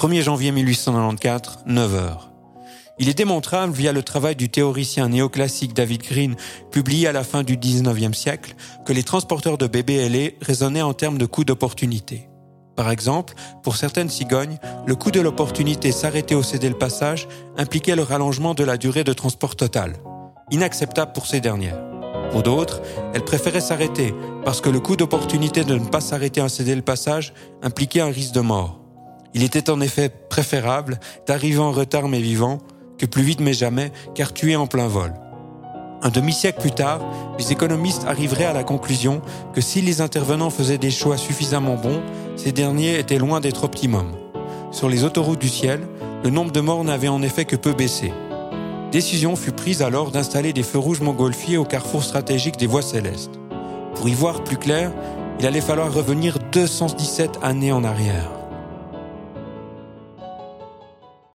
1er janvier 1894, 9 heures. Il est démontrable via le travail du théoricien néoclassique David Green, publié à la fin du 19e siècle, que les transporteurs de bébés ailés raisonnaient en termes de coût d'opportunité. Par exemple, pour certaines cigognes, le coût de l'opportunité s'arrêter au céder le passage impliquait le rallongement de la durée de transport total. Inacceptable pour ces dernières. Pour d'autres, elles préféraient s'arrêter parce que le coût d'opportunité de ne pas s'arrêter à céder le passage impliquait un risque de mort. Il était en effet préférable d'arriver en retard mais vivant que plus vite mais jamais, car tué en plein vol. Un demi-siècle plus tard, les économistes arriveraient à la conclusion que si les intervenants faisaient des choix suffisamment bons, ces derniers étaient loin d'être optimum. Sur les autoroutes du ciel, le nombre de morts n'avait en effet que peu baissé. Décision fut prise alors d'installer des feux rouges montgolfiers au carrefour stratégique des voies célestes. Pour y voir plus clair, il allait falloir revenir 217 années en arrière.